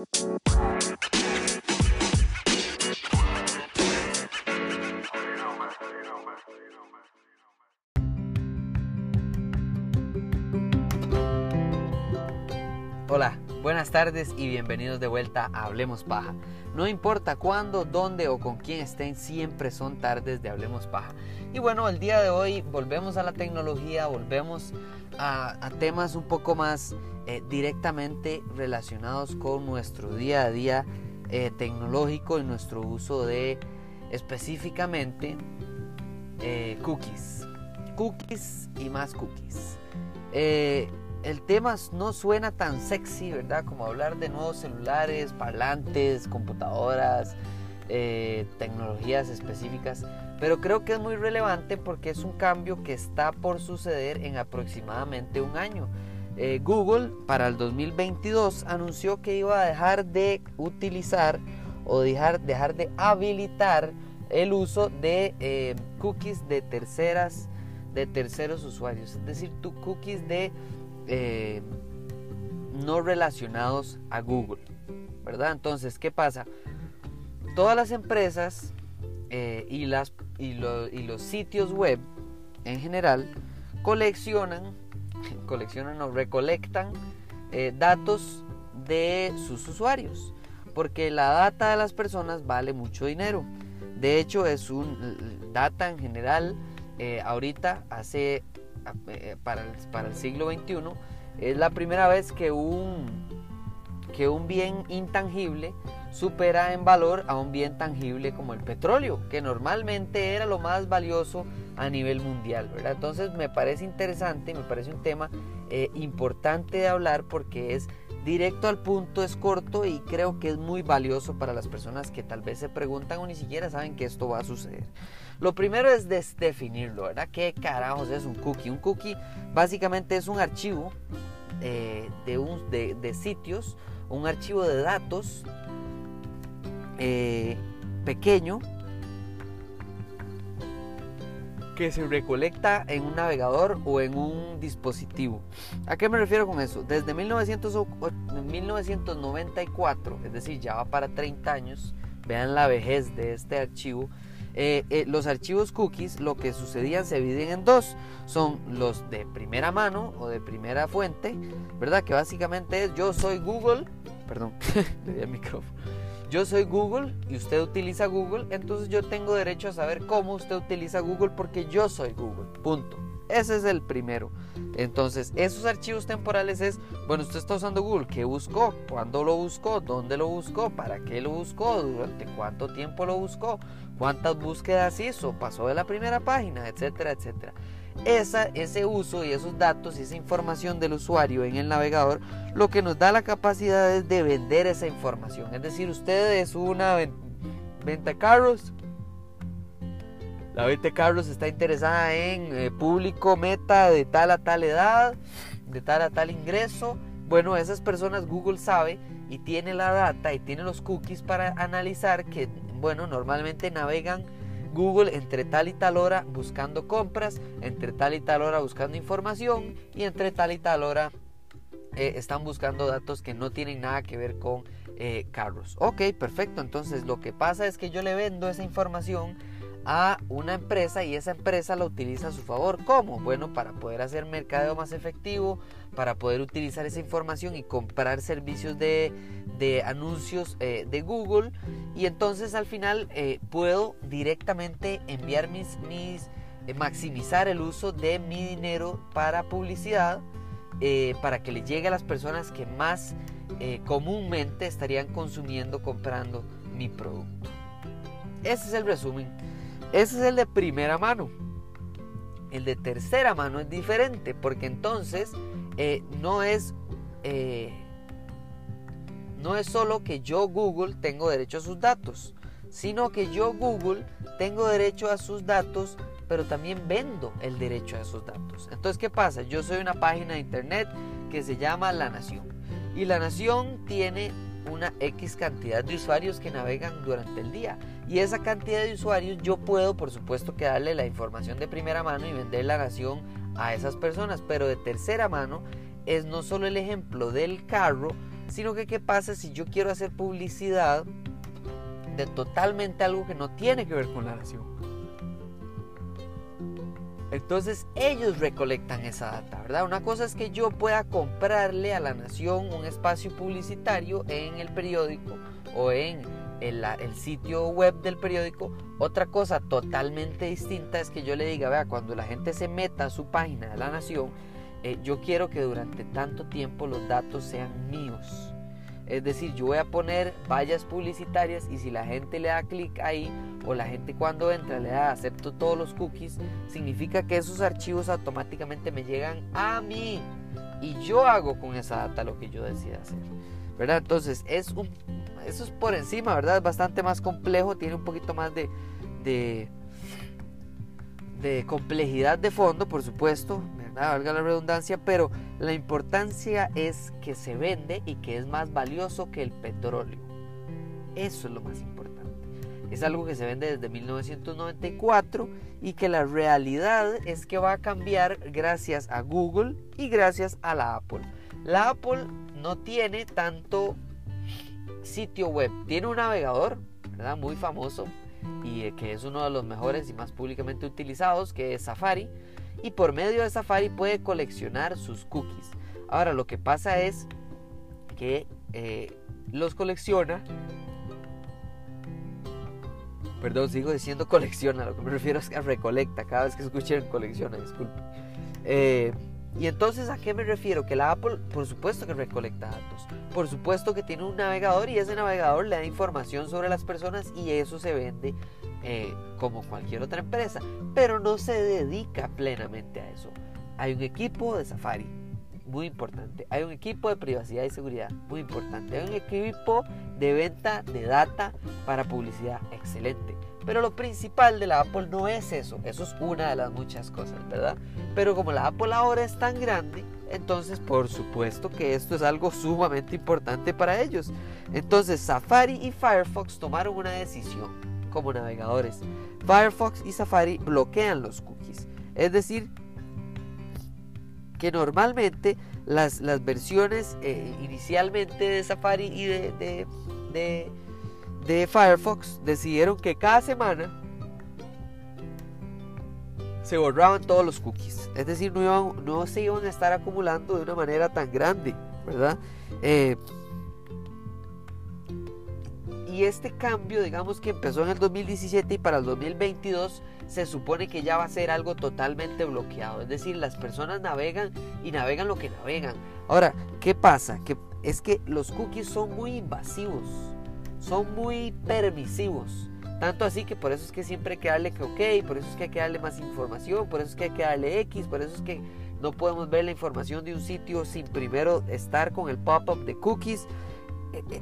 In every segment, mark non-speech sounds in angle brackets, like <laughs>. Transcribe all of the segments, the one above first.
Música buenas tardes y bienvenidos de vuelta a Hablemos Paja. No importa cuándo, dónde o con quién estén, siempre son tardes de Hablemos Paja. Y bueno, el día de hoy volvemos a la tecnología, volvemos a, temas un poco más eh, directamente relacionados con nuestro día a día eh, tecnológico y nuestro uso de específicamente eh, cookies. Cookies y más cookies el tema no suena tan sexy, ¿verdad? Como hablar de nuevos celulares, parlantes, computadoras, eh, tecnologías específicas. Pero creo que es muy relevante porque es un cambio que está por suceder en aproximadamente un año. Eh, Google para el 2022 anunció que iba a dejar de utilizar o dejar, dejar de habilitar el uso de eh, cookies de terceras de terceros usuarios, es decir, tu cookies de eh, no relacionados a Google, ¿verdad? Entonces, ¿qué pasa? Todas las empresas eh, y, las, y, los sitios web en general coleccionan, <laughs> coleccionan o recolectan eh, datos de sus usuarios, porque la data de las personas vale mucho dinero. De hecho, es un data en general. ahorita hace eh, para el, para el siglo XXI, es la primera vez que un, que un bien intangible supera en valor a un bien tangible como el petróleo, que normalmente era lo más valioso a nivel mundial. Entonces me parece interesante, me parece un tema eh, importante de hablar porque es directo al punto, es corto y creo que es muy valioso para las personas que tal vez se preguntan o ni siquiera saben que esto va a suceder. Lo primero es definirlo, ¿verdad? ¿Qué carajos es un cookie? Un cookie básicamente es un archivo eh, de, sitios, un archivo de datos eh, pequeño que se recolecta en un navegador o en un dispositivo. ¿A qué me refiero con eso? Desde 1994, es decir, ya va para 30 años, vean la vejez de este archivo, eh, eh, los archivos cookies lo que sucedían se dividen en dos. Son los de primera mano o de primera fuente, ¿verdad? Que básicamente es yo soy Google, perdón, <laughs> le di micrófono. Yo soy Google y usted utiliza Google, entonces yo tengo derecho a saber cómo usted utiliza Google porque yo soy Google. Punto. Ese es el primero. Entonces, esos archivos temporales es, bueno, usted está usando Google, ¿qué buscó? ¿Cuándo lo buscó? ¿Dónde lo buscó? ¿Para qué lo buscó? ¿Durante cuánto tiempo lo buscó? ¿Cuántas búsquedas hizo? ¿Pasó de la primera página? Etcétera, etcétera. Esa, ese uso y esos datos y esa información del usuario en el navegador lo que nos da la capacidad es de vender esa información. Es decir, usted es una venta carros, la venta Carlos está interesada en eh, público meta de tal a tal edad, de tal a tal ingreso. Bueno, esas personas Google sabe y tiene la data y tiene los cookies para analizar que, bueno, normalmente navegan Google entre tal y tal hora buscando compras, entre tal y tal hora buscando información y entre tal y tal hora eh, están buscando datos que no tienen nada que ver con eh, carros. Ok, perfecto. Entonces lo que pasa es que yo le vendo esa información a una empresa y esa empresa la utiliza a su favor. ¿Cómo? Bueno, para poder hacer mercadeo más efectivo, para poder utilizar esa información y comprar servicios de, anuncios eh, de Google. Y entonces al final eh, puedo directamente enviar mis, mis eh, maximizar el uso de mi dinero para publicidad, para que le llegue a las personas que más comúnmente estarían consumiendo, comprando mi producto. Ese es el resumen ese es el de primera mano. El de tercera mano es diferente porque entonces eh, no es eh, no es solo que yo Google tengo derecho a sus datos, sino que yo Google tengo derecho a sus datos, pero también vendo el derecho a esos datos. Entonces, ¿qué pasa? Yo soy una página de internet que se llama La Nación y La Nación tiene una X cantidad de usuarios que navegan durante el día. Y esa cantidad de usuarios yo puedo, por supuesto, que darle la información de primera mano y vender la nación a esas personas. Pero de tercera mano es no solo el ejemplo del carro, sino que qué pasa si yo quiero hacer publicidad de totalmente algo que no tiene que ver con la nación. Entonces ellos recolectan esa data, ¿verdad? Una cosa es que yo pueda comprarle a la nación un espacio publicitario en el periódico o en el, sitio web del periódico. Otra cosa totalmente distinta es que yo le diga, vea, cuando la gente se meta a su página de la nación, eh, yo quiero que durante tanto tiempo los datos sean míos. Es decir, yo voy a poner vallas publicitarias y si la gente le da clic ahí o la gente cuando entra le da acepto todos los cookies, significa que esos archivos automáticamente me llegan a mí y yo hago con esa data lo que yo decida hacer. ¿Verdad? Entonces, es un, eso es por encima, ¿verdad? Es bastante más complejo, tiene un poquito más de, de, de complejidad de fondo, por supuesto, valga la redundancia, pero la importancia es que se vende y que es más valioso que el petróleo. Eso es lo más importante. Es algo que se vende desde 1994 y que la realidad es que va a cambiar gracias a Google y gracias a la Apple. La Apple no tiene tanto sitio web, tiene un navegador, ¿verdad? Muy famoso y que es uno de los mejores y más públicamente utilizados, que es Safari y por medio de Safari puede coleccionar sus cookies. Ahora lo que pasa es que eh, los colecciona. Perdón, sigo diciendo colecciona, lo que me refiero es que recolecta. Cada vez que escuchen colecciona, disculpe. Eh, y entonces, ¿a qué me refiero? Que la Apple, por supuesto que recolecta datos. Por supuesto que tiene un navegador y ese navegador le da información sobre las personas y eso se vende eh, como cualquier otra empresa, pero no se dedica plenamente a eso. Hay un equipo de Safari, muy importante. Hay un equipo de privacidad y seguridad, muy importante. Hay un equipo de venta de data para publicidad, excelente. Pero lo principal de la Apple no es eso, eso es una de las muchas cosas, ¿verdad? Pero como la Apple ahora es tan grande, entonces por supuesto que esto es algo sumamente importante para ellos. Entonces Safari y Firefox tomaron una decisión como navegadores. Firefox y Safari bloquean los cookies. Es decir, que normalmente las, las versiones eh, inicialmente de Safari y de, de, Firefox decidieron que cada semana se borraban todos los cookies. Es decir, no, no se iban a estar acumulando de una manera tan grande, ¿verdad? Eh, y este cambio, digamos que empezó en el 2017 y para el 2022 se supone que ya va a ser algo totalmente bloqueado. Es decir, las personas navegan y navegan lo que navegan. Ahora, ¿qué pasa? Que es que los cookies son muy invasivos, son muy permisivos. Tanto así que por eso es que siempre hay que darle que ok, por eso es que hay que darle más información, por eso es que hay que darle X, por eso es que no podemos ver la información de un sitio sin primero estar con el pop-up de cookies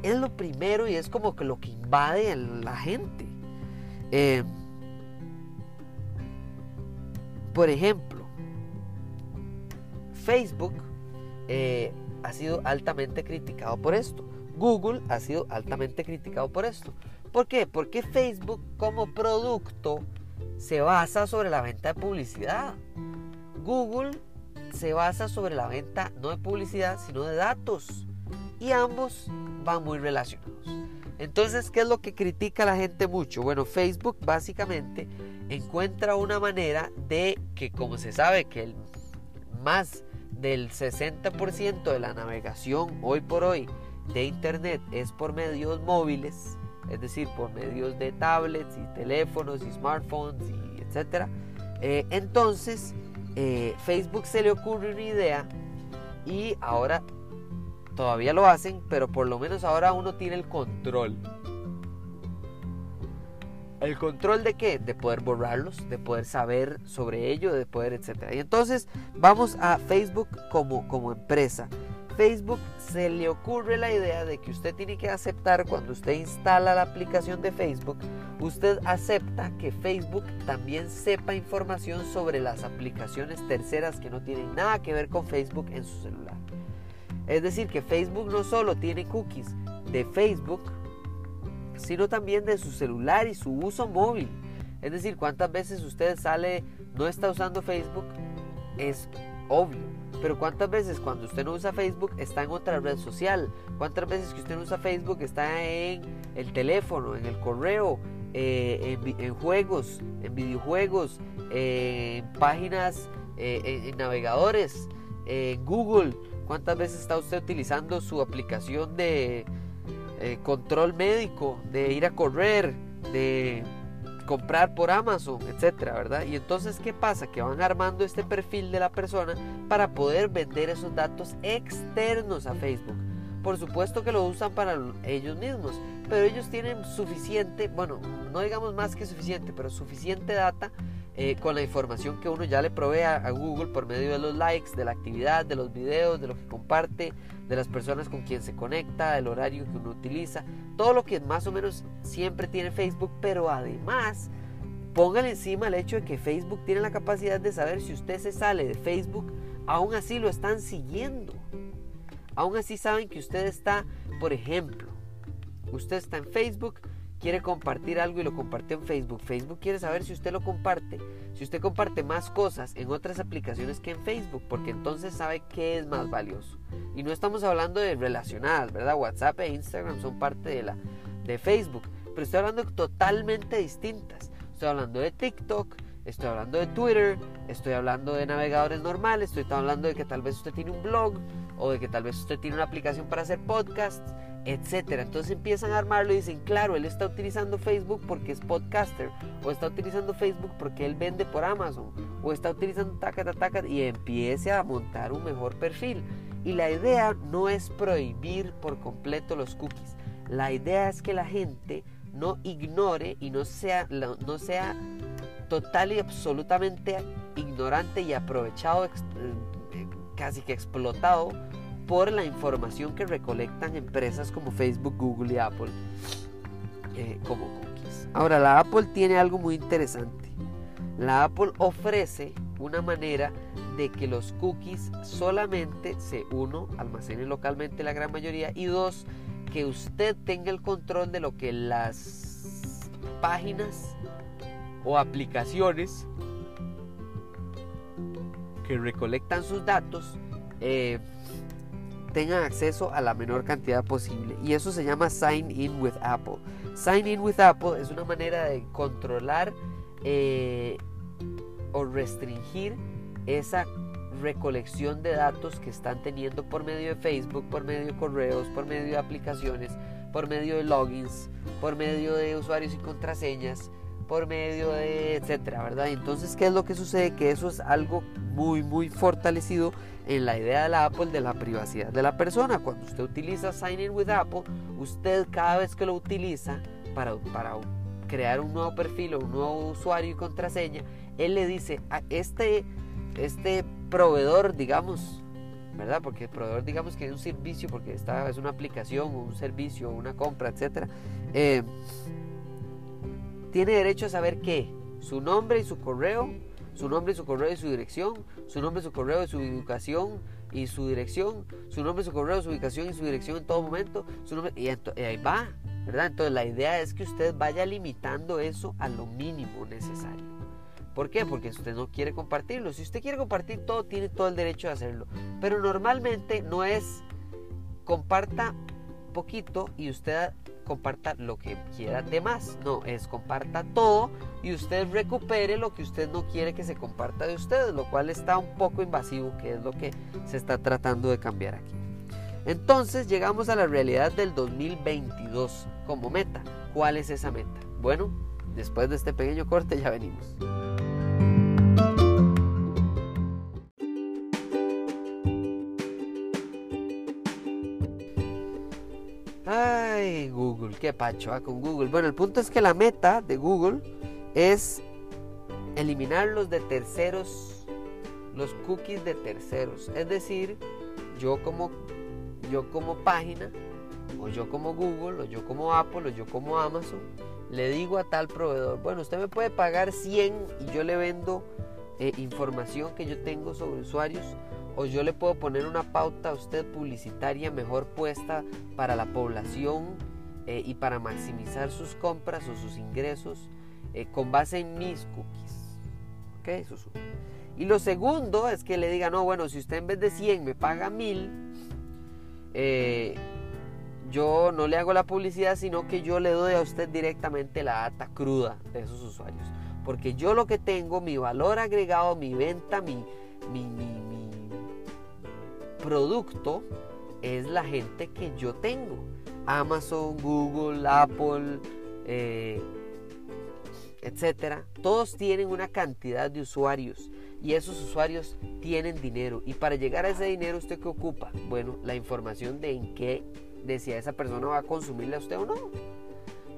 es lo primero y es como que lo que invade a la gente. Eh, por ejemplo, Facebook eh, ha sido altamente criticado por esto. Google ha sido altamente criticado por esto. ¿Por qué? Porque Facebook como producto se basa sobre la venta de publicidad. Google se basa sobre la venta no de publicidad, sino de datos. Y ambos van muy relacionados. Entonces, ¿qué es lo que critica la gente mucho? Bueno, Facebook básicamente encuentra una manera de que, como se sabe que el más del 60% de la navegación hoy por hoy de Internet es por medios móviles, es decir, por medios de tablets y teléfonos y smartphones y etcétera. Eh, entonces, eh, Facebook se le ocurre una idea y ahora Todavía lo hacen, pero por lo menos ahora uno tiene el control. ¿El control de qué? De poder borrarlos, de poder saber sobre ello, de poder, etc. Y entonces vamos a Facebook como, como empresa. Facebook se le ocurre la idea de que usted tiene que aceptar cuando usted instala la aplicación de Facebook, usted acepta que Facebook también sepa información sobre las aplicaciones terceras que no tienen nada que ver con Facebook en su celular. Es decir, que Facebook no solo tiene cookies de Facebook, sino también de su celular y su uso móvil. Es decir, cuántas veces usted sale, no está usando Facebook, es obvio. Pero cuántas veces cuando usted no usa Facebook está en otra red social, cuántas veces que usted no usa Facebook está en el teléfono, en el correo, eh, en, juegos, en videojuegos, en páginas, eh, en, navegadores, en Google. ¿Cuántas veces está usted utilizando su aplicación de eh, control médico, de ir a correr, de comprar por Amazon, etcétera, ¿verdad? Y entonces, ¿qué pasa? Que van armando este perfil de la persona para poder vender esos datos externos a Facebook. Por supuesto que lo usan para ellos mismos, pero ellos tienen suficiente, bueno, no digamos más que suficiente, pero suficiente data eh, con la información que uno ya le provee a, Google por medio de los likes, de la actividad, de los videos, de lo que comparte, de las personas con quien se conecta, del horario que uno utiliza, todo lo que más o menos siempre tiene Facebook, pero además póngale encima el hecho de que Facebook tiene la capacidad de saber si usted se sale de Facebook, aún así lo están siguiendo. Aún así saben que usted está, por ejemplo, usted está en Facebook, quiere compartir algo y lo compartió en Facebook. Facebook quiere saber si usted lo comparte, si usted comparte más cosas en otras aplicaciones que en Facebook, porque entonces sabe qué es más valioso. Y no estamos hablando de relacionadas, ¿verdad? WhatsApp e Instagram son parte de la de Facebook, pero estoy hablando totalmente distintas. Estoy hablando de TikTok, estoy hablando de Twitter, estoy hablando de navegadores normales, estoy hablando de que tal vez usted tiene un blog o de que tal vez usted tiene una aplicación para hacer podcasts etcétera. Entonces empiezan a armarlo y dicen, claro, él está utilizando Facebook porque es podcaster, o está utilizando Facebook porque él vende por Amazon, o está utilizando taca, y empiece a montar un mejor perfil. Y la idea no es prohibir por completo los cookies. La idea es que la gente no ignore y no sea, no sea total y absolutamente ignorante y aprovechado, eh, casi que explotado por la información que recolectan empresas como Facebook, Google y Apple eh, como cookies. Ahora, la Apple tiene algo muy interesante. La Apple ofrece una manera de que los cookies solamente se uno almacenen localmente la gran mayoría y dos que usted tenga el control de lo que las páginas o aplicaciones que recolectan sus datos eh, tengan acceso a la menor cantidad posible. Y eso se llama Sign In with Apple. Sign In with Apple es una manera de controlar eh, o restringir esa recolección de datos que están teniendo por medio de Facebook, por medio de correos, por medio de aplicaciones, por medio de logins, por medio de usuarios y contraseñas, por medio de etcétera, ¿verdad? Entonces, ¿qué es lo que sucede? Que eso es algo muy, muy fortalecido en la idea de la Apple de la privacidad de la persona. Cuando usted utiliza Sign In with Apple, usted cada vez que lo utiliza para, para crear un nuevo perfil o un nuevo usuario y contraseña, él le dice a este, este proveedor, digamos, ¿verdad? Porque el proveedor, digamos que es un servicio, porque esta es una aplicación o un servicio o una compra, etcétera. Eh, tiene derecho a saber qué, su nombre y su correo, su nombre, su correo y su dirección, su nombre, su correo y su ubicación y su dirección, su nombre, su correo, su ubicación y su dirección en todo momento, su nombre, y, ahí va, ¿verdad? Entonces la idea es que usted vaya limitando eso a lo mínimo necesario. ¿Por qué? Porque usted no quiere compartirlo. Si usted quiere compartir todo, tiene todo el derecho de hacerlo. Pero normalmente no es comparta poquito y usted comparta lo que quiera de más. No, es comparta todo y usted recupere lo que usted no quiere que se comparta de usted, lo cual está un poco invasivo, que es lo que se está tratando de cambiar aquí. Entonces llegamos a la realidad del 2022 como meta. ¿Cuál es esa meta? Bueno, después de este pequeño corte ya venimos. Qué pacho con Google. Bueno, el punto es que la meta de Google es eliminar los de terceros, los cookies de terceros. Es decir, yo como, yo como página, o yo como Google, o yo como Apple, o yo como Amazon, le digo a tal proveedor, bueno, usted me puede pagar 100 y yo le vendo eh, información que yo tengo sobre usuarios o yo le puedo poner una pauta a usted publicitaria mejor puesta para la población eh, y para maximizar sus compras o sus ingresos eh, con base en mis cookies. Y lo segundo es que le diga, no, bueno, si usted en vez de 100 me paga 1000, eh, yo no le hago la publicidad, sino que yo le doy a usted directamente la data cruda de esos usuarios. Porque yo lo que tengo, mi valor agregado, mi venta, mi, mi, producto, es la gente que yo tengo. Amazon, Google, Apple, eh, etcétera. Todos tienen una cantidad de usuarios y esos usuarios tienen dinero. Y para llegar a ese dinero, ¿usted qué ocupa? Bueno, la información de en qué, de si esa persona va a consumirle a usted o no.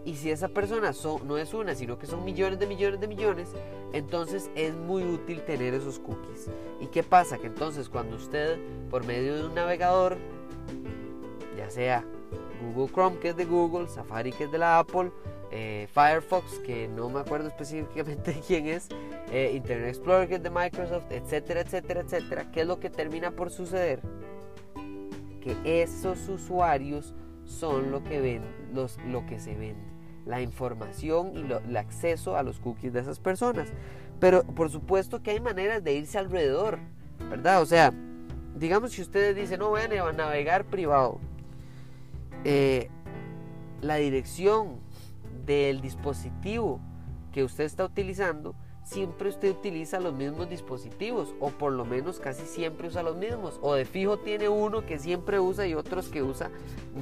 Y si esa persona no es una, sino que son millones de millones de millones, entonces es muy útil tener esos cookies. ¿Y qué pasa? Que entonces cuando usted, por medio de un navegador, ya sea Google Chrome, que es de Google, Safari, que es de la Apple, eh, Firefox, que no me acuerdo específicamente <laughs> quién es, eh, Internet Explorer, que es de Microsoft, etcétera, etcétera, etcétera, ¿qué es lo que termina por suceder? Que esos usuarios son lo que ven, los, lo que se vende, la información y el acceso a los cookies de esas personas. Pero por supuesto que hay maneras de irse alrededor, ¿verdad? O sea, digamos si ustedes dicen, no voy a navegar privado, eh, la dirección del dispositivo que usted está utilizando, siempre usted utiliza los mismos dispositivos o por lo menos casi siempre usa los mismos o de fijo tiene uno que siempre usa y otros que usa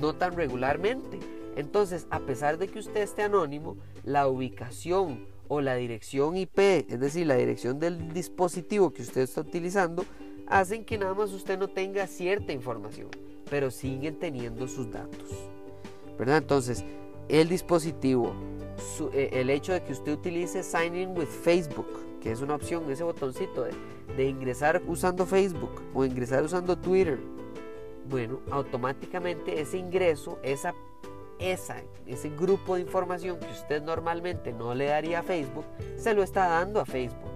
no tan regularmente. Entonces, a pesar de que usted esté anónimo, la ubicación o la dirección IP, es decir, la dirección del dispositivo que usted está utilizando, hacen que nada más usted no tenga cierta información, pero siguen teniendo sus datos. ¿Verdad? Entonces, el dispositivo, eh, el hecho de que usted utilice Sign In with Facebook, que es una opción, ese botoncito de, ingresar usando Facebook o ingresar usando Twitter, bueno, automáticamente ese ingreso, esa, esa, ese grupo de información que usted normalmente no le daría a Facebook, se lo está dando a Facebook.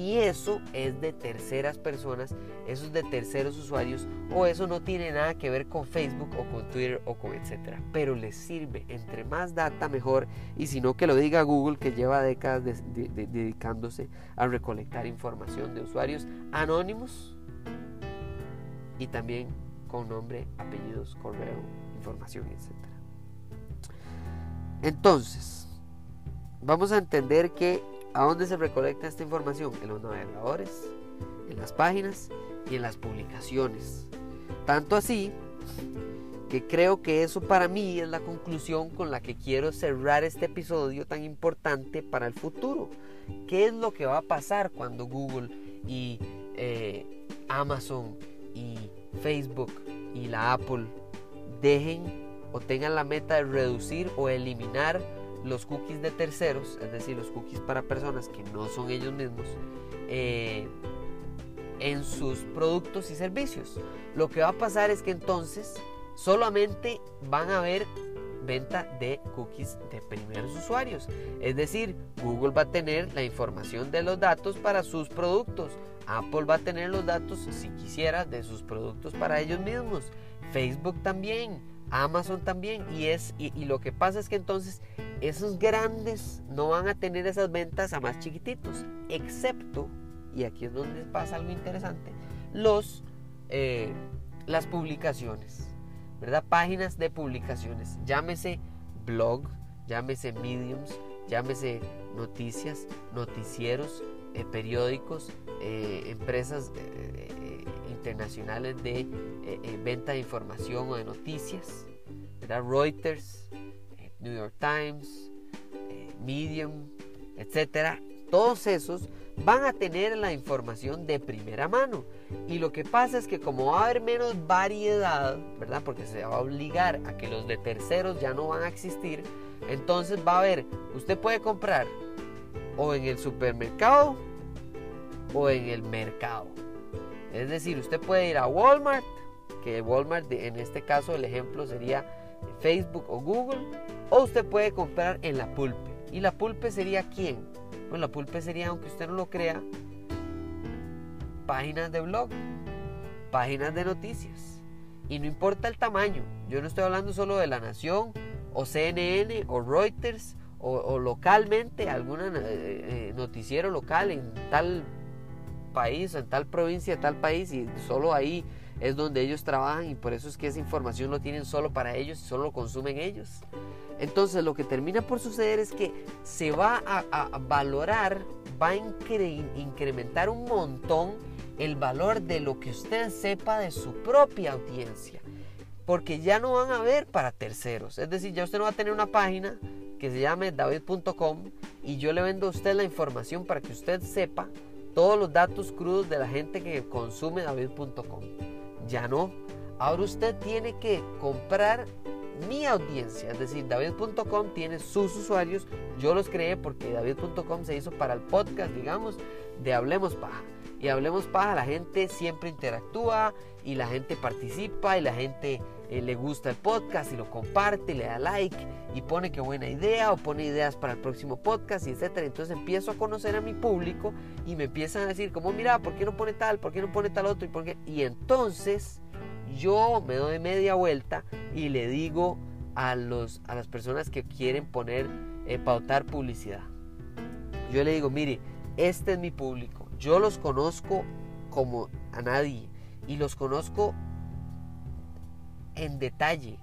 Y eso es de terceras personas, eso es de terceros usuarios o eso no tiene nada que ver con Facebook o con Twitter o con etcétera. Pero les sirve, entre más data mejor y si no que lo diga Google que lleva décadas dedicándose a recolectar información de usuarios anónimos y también con nombre, apellidos, correo, información, etcétera. Entonces, vamos a entender que ¿A dónde se recolecta esta información? En los navegadores, en las páginas y en las publicaciones. Tanto así que creo que eso para mí es la conclusión con la que quiero cerrar este episodio tan importante para el futuro. ¿Qué es lo que va a pasar cuando Google y eh, Amazon y Facebook y la Apple dejen o tengan la meta de reducir o eliminar los cookies de terceros, es decir, los cookies para personas que no son ellos mismos, eh, en sus productos y servicios. Lo que va a pasar es que entonces solamente van a haber venta de cookies de primeros usuarios. Es decir, Google va a tener la información de los datos para sus productos. Apple va a tener los datos, si quisiera, de sus productos para ellos mismos. Facebook también. Amazon también. Y, es, y, y, lo que pasa es que entonces esos grandes no van a tener esas ventas a más chiquititos. Excepto, y aquí es donde pasa algo interesante, los, eh, las publicaciones. ¿Verdad? Páginas de publicaciones. Llámese blog, llámese mediums, llámese noticias, noticieros, eh, periódicos, eh, empresas internacionales de venta de información o de noticias, Reuters, eh, New York Times, Medium, etcétera. Todos esos van a tener la información de primera mano. Y lo que pasa es que como va a haber menos variedad, ¿verdad? Porque se va a obligar a que los de terceros ya no van a existir, entonces va a haber, usted puede comprar o en el supermercado o en el mercado. Es decir, usted puede ir a Walmart, que Walmart en este caso el ejemplo sería Facebook o Google, o usted puede comprar en la pulpe. ¿Y la pulpe sería quién? Bueno, la pulpe sería, aunque usted no lo crea, páginas de blog, páginas de noticias. Y no importa el tamaño, yo no estoy hablando solo de La Nación o CNN o Reuters o, localmente algún eh, eh, noticiero local en tal país, en tal provincia, tal país, y solo ahí es donde ellos trabajan y por eso es que esa información lo tienen solo para ellos y solo lo consumen ellos. Entonces lo que termina por suceder es que se va a, valorar, va a incrementar un montón el valor de lo que usted sepa de su propia audiencia. Porque ya no van a ver para terceros. Es decir, ya usted no va a tener una página que se llame david.com y yo le vendo a usted la información para que usted sepa todos los datos crudos de la gente que consume david.com. Ya no. Ahora usted tiene que comprar mi audiencia, es decir, david.com tiene sus usuarios, yo los creé porque david.com se hizo para el podcast, digamos, de Hablemos Paja. Y Hablemos Paja, la gente siempre interactúa y la gente participa y la gente eh, le gusta el podcast y lo comparte, le da like y pone que buena idea o pone ideas para el próximo podcast y etcétera. Entonces empiezo a conocer a mi público y me empiezan a decir como mira, ¿por qué no pone tal? ¿Por qué no pone tal otro? Y, qué? y entonces yo me doy media vuelta y le digo a, los, a las personas que quieren poner, eh, pautar publicidad. Yo le digo, mire, este es mi público. Yo los conozco como a nadie y los conozco en detalle.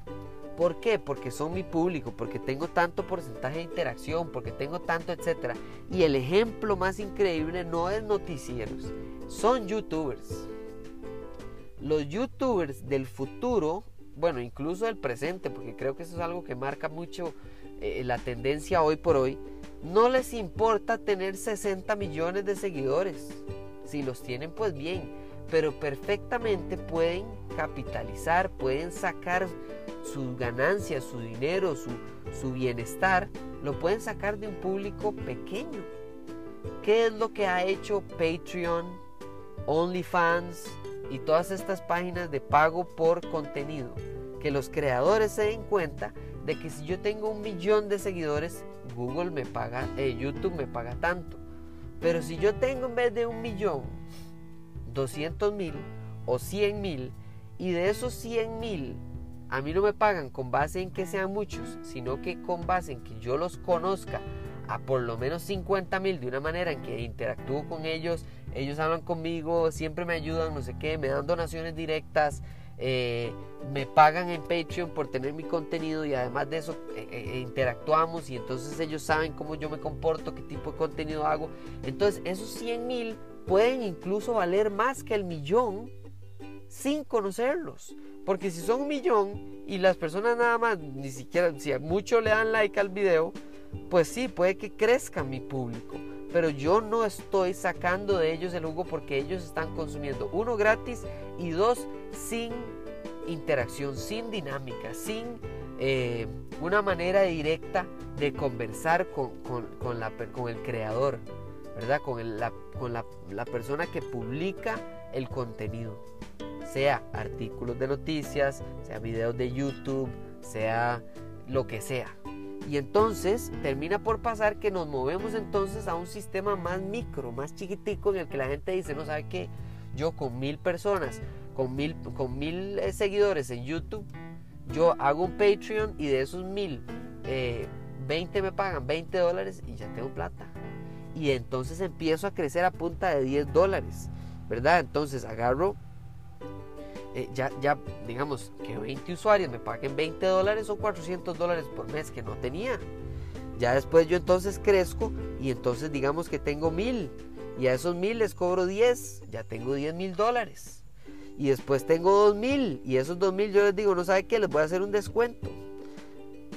¿Por qué? Porque son mi público, porque tengo tanto porcentaje de interacción, porque tengo tanto, etcétera. Y el ejemplo más increíble no es noticieros, son youtubers los youtubers del futuro, bueno, incluso del presente, porque creo que eso es algo que marca mucho eh, la tendencia hoy por hoy, no les importa tener 60 millones de seguidores. Si los tienen, pues bien, pero perfectamente pueden capitalizar, pueden sacar sus ganancias, su dinero, su, bienestar, lo pueden sacar de un público pequeño. ¿Qué es lo que ha hecho Patreon, OnlyFans, y todas estas páginas de pago por contenido. Que los creadores se den cuenta de que si yo tengo un millón de seguidores, Google me paga, eh, YouTube me paga tanto. Pero si yo tengo en vez de un millón, 200 mil o 100 mil, y de esos 100 mil a mí no me pagan con base en que sean muchos, sino que con base en que yo los conozca a por lo menos 50 mil de una manera en que interactúo con ellos, ellos hablan conmigo, siempre me ayudan, no sé qué, me dan donaciones directas, eh, me pagan en Patreon por tener mi contenido y además de eso eh, eh, interactuamos y entonces ellos saben cómo yo me comporto, qué tipo de contenido hago. Entonces esos 100 mil pueden incluso valer más que el millón sin conocerlos. Porque si son un millón y las personas nada más, ni siquiera, si a mucho le dan like al video, pues sí, puede que crezca mi público, pero yo no estoy sacando de ellos el jugo porque ellos están consumiendo uno gratis y dos sin interacción, sin dinámica, sin eh, una manera directa de conversar con, la, con el creador, ¿verdad? Con, la, con la persona que publica el contenido, sea artículos de noticias, sea videos de YouTube, sea lo que sea. Y entonces termina por pasar que nos movemos entonces a un sistema más micro, más chiquitico, en el que la gente dice, no sabe qué, yo con mil personas, con mil, con mil eh, seguidores en YouTube, yo hago un Patreon y de esos mil, 20 eh, me pagan 20 dólares y ya tengo plata. Y entonces empiezo a crecer a punta de 10 dólares, ¿verdad? Entonces agarro eh, ya, ya, digamos, que 20 usuarios me paguen 20 dólares o 400 dólares por mes que no tenía. Ya después yo entonces crezco y entonces digamos que tengo mil y a esos mil les cobro 10, ya tengo 10 mil dólares. Y después tengo 2 mil y esos 2 mil yo les digo, no sabe qué, les voy a hacer un descuento.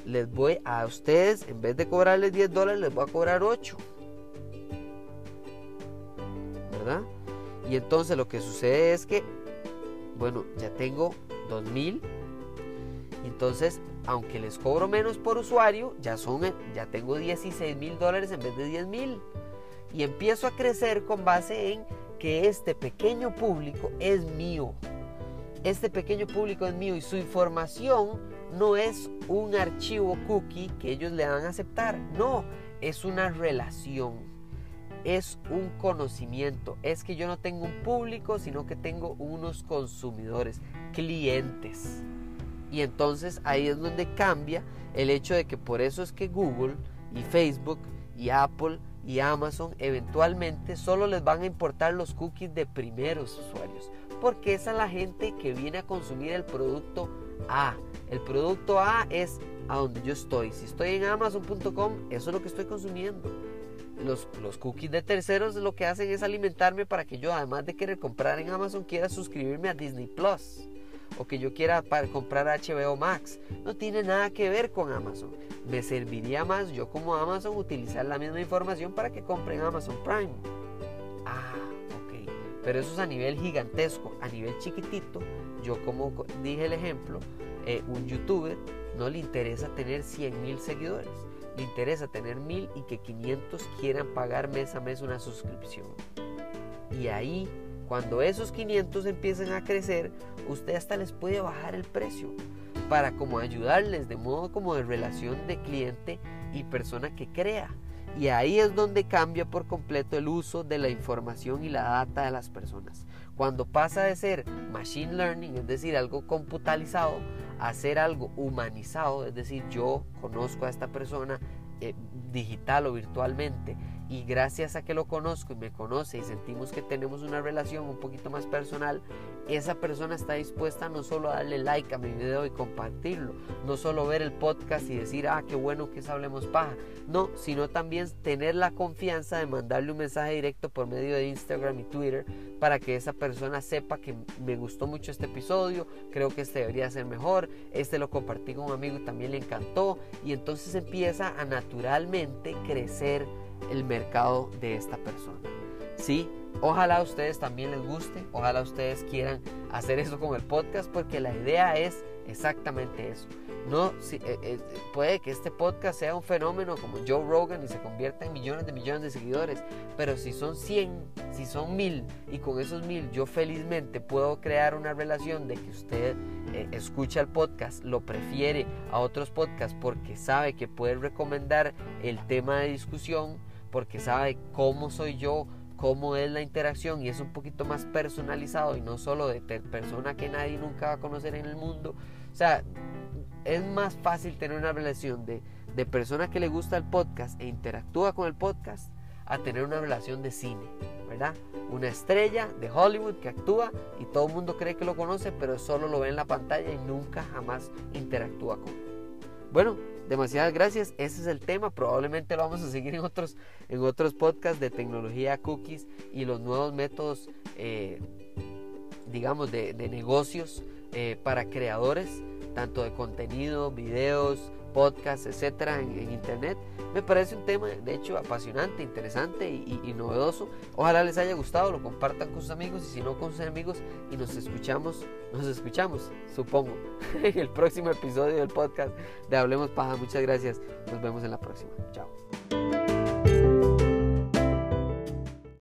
Les voy a ustedes, en vez de cobrarles 10 dólares, les voy a cobrar 8. Y entonces lo que sucede es que bueno, ya tengo 2000. Entonces, aunque les cobro menos por usuario, ya, son, ya tengo 16 mil dólares en vez de 10 mil. Y empiezo a crecer con base en que este pequeño público es mío. Este pequeño público es mío y su información no es un archivo cookie que ellos le van a aceptar. No, es una relación es un conocimiento. Es que yo no tengo un público, sino que tengo unos consumidores, clientes. Y entonces ahí es donde cambia el hecho de que por eso es que Google y Facebook y Apple y Amazon eventualmente solo les van a importar los cookies de primeros usuarios, porque esa es la gente que viene a consumir el producto A. El producto A es a donde yo estoy. Si estoy en amazon.com, eso es lo que estoy consumiendo. Los, los, cookies de terceros lo que hacen es alimentarme para que yo, además de querer comprar en Amazon, quiera suscribirme a Disney Plus o que yo quiera para comprar HBO Max. No tiene nada que ver con Amazon. Me serviría más yo como Amazon utilizar la misma información para que compren Amazon Prime. Ah, ok. Pero eso es a nivel gigantesco. A nivel chiquitito, yo como dije el ejemplo, eh, un youtuber no le interesa tener 100 mil seguidores. Interesa tener mil y que 500 quieran pagar mes a mes una suscripción. Y ahí cuando esos 500 empiecen a crecer, usted hasta les puede bajar el precio para como ayudarles de modo como de relación de cliente y persona que crea. Y ahí es donde cambia por completo el uso de la información y la data de las personas. Cuando pasa de ser machine learning, es decir, algo computalizado, a ser algo humanizado, es decir, yo conozco a esta persona eh, digital o virtualmente y gracias a que lo conozco y me conoce y sentimos que tenemos una relación un poquito más personal, esa persona está dispuesta no solo a darle like a mi video y compartirlo, no solo ver el podcast y decir, ah, qué bueno que es Hablemos Paja, no, sino también tener la confianza de mandarle un mensaje directo por medio de Instagram y Twitter para que esa persona sepa que me gustó mucho este episodio, creo que este debería ser mejor, este lo compartí con un amigo y también le encantó y entonces empieza a naturalmente crecer el mercado de esta persona. Sí, ojalá a ustedes también les guste, ojalá ustedes quieran hacer eso con el podcast porque la idea es exactamente eso. No, eh, eh, puede que este podcast sea un fenómeno como Joe Rogan y se convierta en millones de millones de seguidores, pero si son 100, si son mil y con esos mil yo felizmente puedo crear una relación de que usted eh, escucha el podcast, lo prefiere a otros podcasts porque sabe que puede recomendar el tema de discusión, porque sabe cómo soy yo, cómo es la interacción y es un poquito más personalizado y no solo de persona que nadie nunca va a conocer en el mundo. O sea, es más fácil tener una relación de, de persona que le gusta el podcast e interactúa con el podcast a tener una relación de cine, ¿verdad? Una estrella de Hollywood que actúa y todo el mundo cree que lo conoce, pero solo lo ve en la pantalla y nunca jamás interactúa con. Bueno, demasiadas gracias. Ese es el tema. Probablemente lo vamos a seguir en otros, en otros podcasts de tecnología, cookies y los nuevos métodos, eh, digamos, de, negocios eh, para creadores, tanto de contenido, videos, podcasts, etcétera, en, internet. Me parece un tema, de hecho, apasionante, interesante y, novedoso. Ojalá les haya gustado, lo compartan con sus amigos y si no con sus amigos y nos escuchamos, nos escuchamos, supongo, <laughs> en el próximo episodio del podcast de Hablemos Paja. Muchas gracias. Nos vemos en la próxima. Chao.